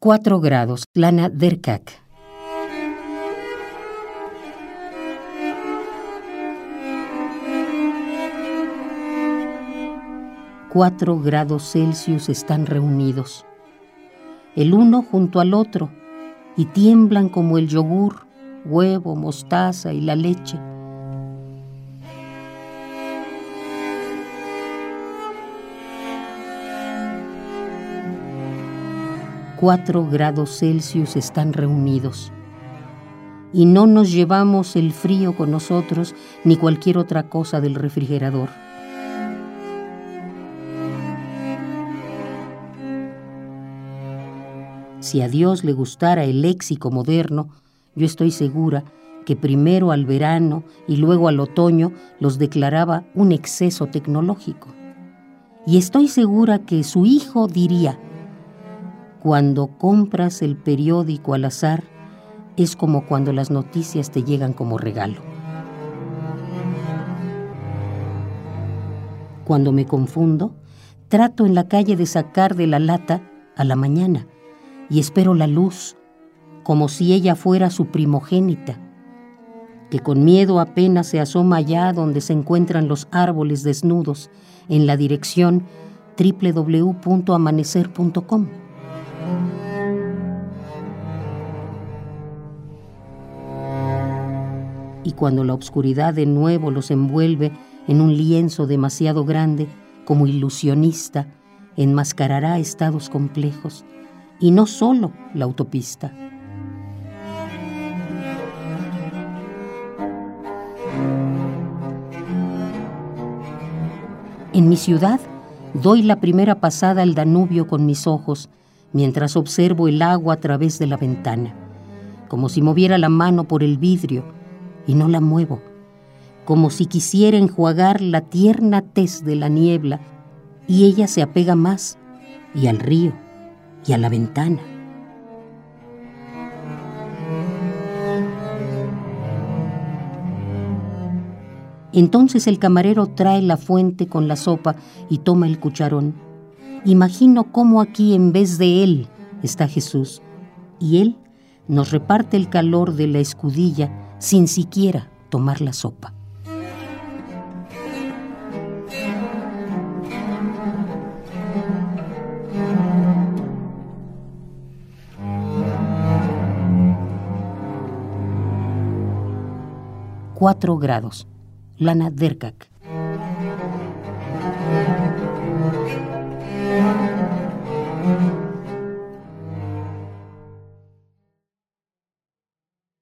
4 grados, Lana Derkak. Cuatro grados Celsius están reunidos, el uno junto al otro, y tiemblan como el yogur, huevo, mostaza y la leche. Cuatro grados Celsius están reunidos. Y no nos llevamos el frío con nosotros ni cualquier otra cosa del refrigerador. Si a Dios le gustara el léxico moderno, yo estoy segura que primero al verano y luego al otoño los declaraba un exceso tecnológico. Y estoy segura que su hijo diría, cuando compras el periódico al azar, es como cuando las noticias te llegan como regalo. Cuando me confundo, trato en la calle de sacar de la lata a la mañana y espero la luz, como si ella fuera su primogénita, que con miedo apenas se asoma allá donde se encuentran los árboles desnudos, en la dirección www.amanecer.com. Y cuando la oscuridad de nuevo los envuelve en un lienzo demasiado grande, como ilusionista, enmascarará estados complejos, y no solo la autopista. En mi ciudad doy la primera pasada al Danubio con mis ojos mientras observo el agua a través de la ventana, como si moviera la mano por el vidrio y no la muevo, como si quisiera enjuagar la tierna tez de la niebla y ella se apega más y al río y a la ventana. Entonces el camarero trae la fuente con la sopa y toma el cucharón Imagino cómo aquí en vez de Él está Jesús y Él nos reparte el calor de la escudilla sin siquiera tomar la sopa. Cuatro grados. Lana Derkak.